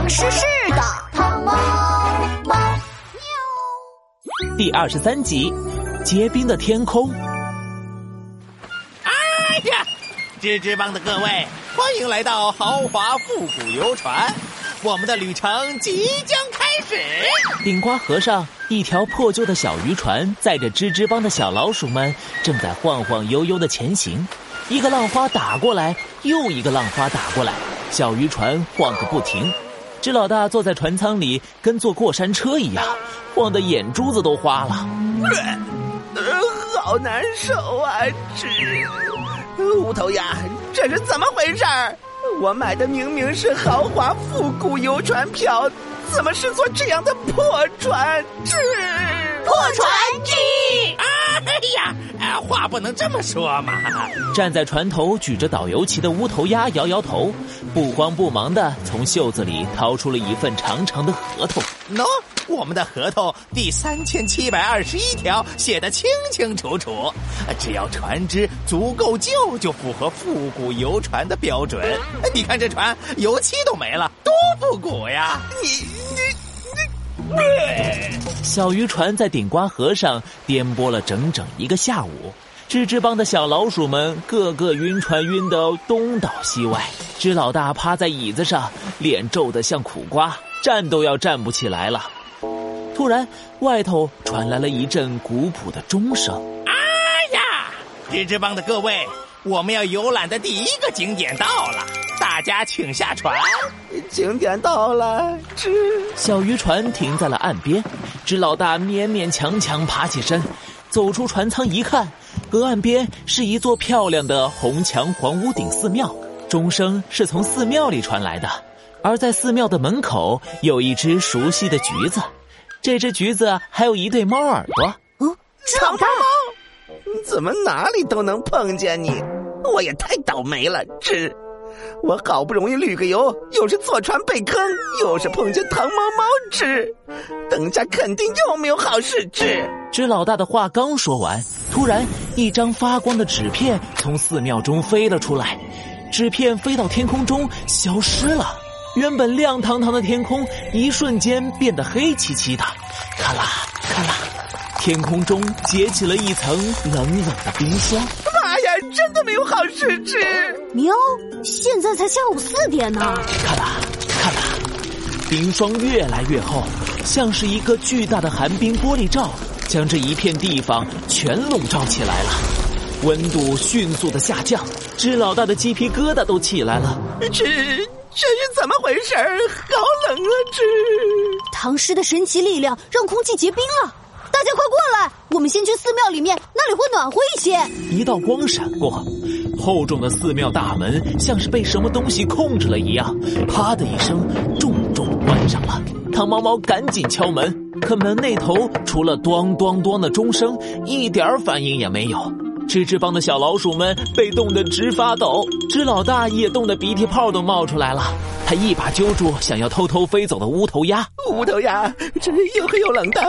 唐诗诗的汤猫猫喵。第二十三集，结冰的天空。哎呀，吱吱帮的各位，欢迎来到豪华复古游船，我们的旅程即将开始。顶瓜河上，一条破旧的小渔船载着吱吱帮的小老鼠们，正在晃晃悠悠的前行。一个浪花打过来，又一个浪花打过来，小渔船晃个不停。这老大坐在船舱里，跟坐过山车一样，晃得眼珠子都花了。呃，好难受啊！这乌头鸭，这是怎么回事儿？我买的明明是豪华复古游船票，怎么是坐这样的破船？这不能这么说嘛！站在船头举着导游旗的乌头鸭摇摇头，不慌不忙的从袖子里掏出了一份长长的合同。喏，我们的合同第三千七百二十一条写的清清楚楚，只要船只足够旧，就符合复古游船的标准。你看这船油漆都没了，多复古呀！你你。小渔船在顶瓜河上颠簸了整整一个下午，吱吱帮的小老鼠们个个晕船晕得东倒西歪。吱老大趴在椅子上，脸皱得像苦瓜，站都要站不起来了。突然，外头传来了一阵古朴的钟声。哎呀，吱吱帮的各位，我们要游览的第一个景点到了。大家请下船，景点到了。吱，小渔船停在了岸边，吱老大勉勉强强爬起身，走出船舱一看，河岸边是一座漂亮的红墙黄屋顶寺庙，钟声是从寺庙里传来的，而在寺庙的门口有一只熟悉的橘子，这只橘子还有一对猫耳朵。嗯，长毛猫，怎么哪里都能碰见你？我也太倒霉了，吱。我好不容易旅个游，又是坐船被坑，又是碰见糖猫猫吃，等下肯定又没有好事吃。知老大的话刚说完，突然一张发光的纸片从寺庙中飞了出来，纸片飞到天空中消失了。原本亮堂堂的天空一瞬间变得黑漆漆的，咔啦咔啦，天空中结起了一层冷冷的冰霜。妈呀，真的没有好事吃！喵，现在才下午四点呢。看啦看啦，冰霜越来越厚，像是一个巨大的寒冰玻璃罩，将这一片地方全笼罩起来了。温度迅速的下降，支老大的鸡皮疙瘩都起来了。这，这是怎么回事？好冷啊！这，唐诗的神奇力量让空气结冰了。大家快过来，我们先去寺庙里面，那里会暖和一些。一道光闪过，厚重的寺庙大门像是被什么东西控制了一样，啪的一声重重关上了。唐毛毛赶紧敲门，可门那头除了咚咚咚的钟声，一点反应也没有。吱吱帮的小老鼠们被冻得直发抖，吱老大也冻得鼻涕泡都冒出来了。他一把揪住想要偷偷飞走的乌头鸭，乌头鸭，这又黑又冷的，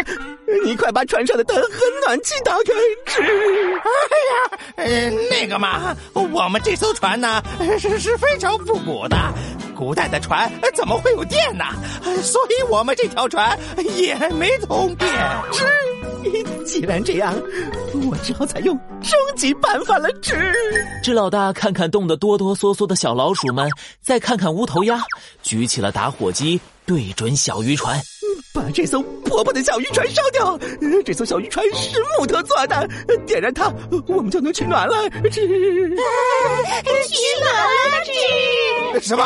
你快把船上的灯和暖气打开！吱，哎呀，呃，那个嘛，我们这艘船呢是是非常复古的，古代的船怎么会有电呢？所以我们这条船也没通电。吱。既然这样，我只好采用终极办法了。吱，吱老大看看冻得哆哆嗦嗦的小老鼠们，再看看乌头鸭，举起了打火机，对准小渔船，把这艘破破的小渔船烧掉。这艘小渔船是木头做的，点燃它，我们就能取暖了。吱，取暖了，吱。什么？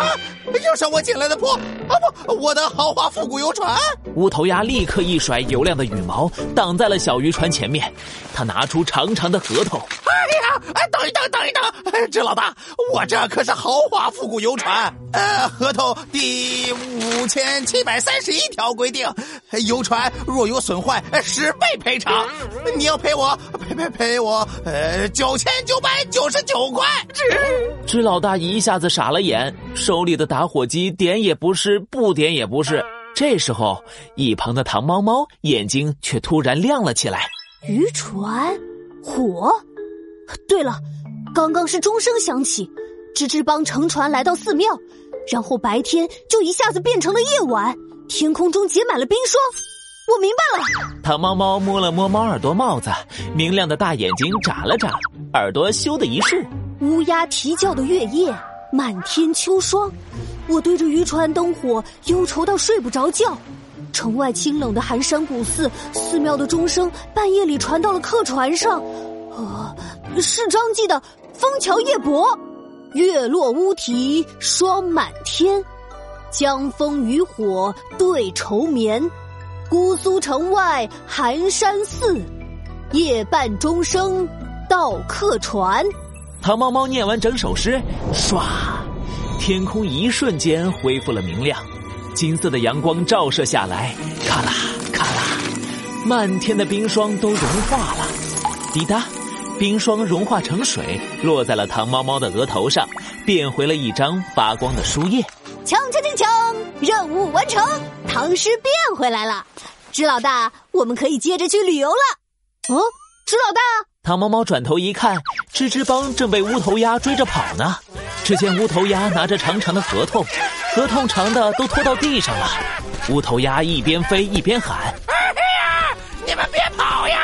又是我捡来的破？啊不，我的豪华复古游船！乌头鸭立刻一甩油亮的羽毛，挡在了小渔船前面。他拿出长长的合同。哎呀，哎，等一等，等一等，这老大，我这可是豪华复古游船。呃，合同第五千七百三十一条规定，游船若有损坏，十倍赔偿。你要赔我，赔赔赔我，呃，九千九百九十九块。吱，吱老大一下子傻了眼，手里的打火机点也不是，不点也不是。这时候，一旁的糖猫猫眼睛却突然亮了起来。渔船，火。对了，刚刚是钟声响起，吱吱帮乘船来到寺庙，然后白天就一下子变成了夜晚，天空中结满了冰霜。我明白了。糖猫猫摸了摸猫耳朵帽子，明亮的大眼睛眨了眨，耳朵咻的一竖。乌鸦啼叫的月夜，满天秋霜。我对着渔船灯火忧愁到睡不着觉。城外清冷的寒山古寺，寺庙的钟声半夜里传到了客船上。呃，是张继的《枫桥夜泊》。月落乌啼霜满天，江枫渔火对愁眠。姑苏城外寒山寺，夜半钟声到客船。糖猫猫念完整首诗，唰，天空一瞬间恢复了明亮，金色的阳光照射下来，咔啦咔啦，漫天的冰霜都融化了。滴答，冰霜融化成水，落在了糖猫猫的额头上，变回了一张发光的书页。锵锵锵锵，任务完成，唐诗变回来了。知老大，我们可以接着去旅游了。哦，知老大，糖猫猫转头一看，吱吱帮正被乌头鸭追着跑呢。只见乌头鸭拿着长长的合同，合同长的都拖到地上了。乌头鸭一边飞一边喊：“哎呀，你们别跑呀！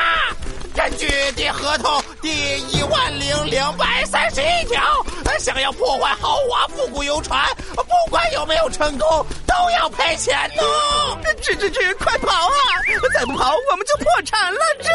根据第合同第一万零两百三十一条。”想要破坏豪华复古游船，不管有没有成功，都要赔钱呢！吱吱吱，快跑啊！再不跑，我们就破产了！吱。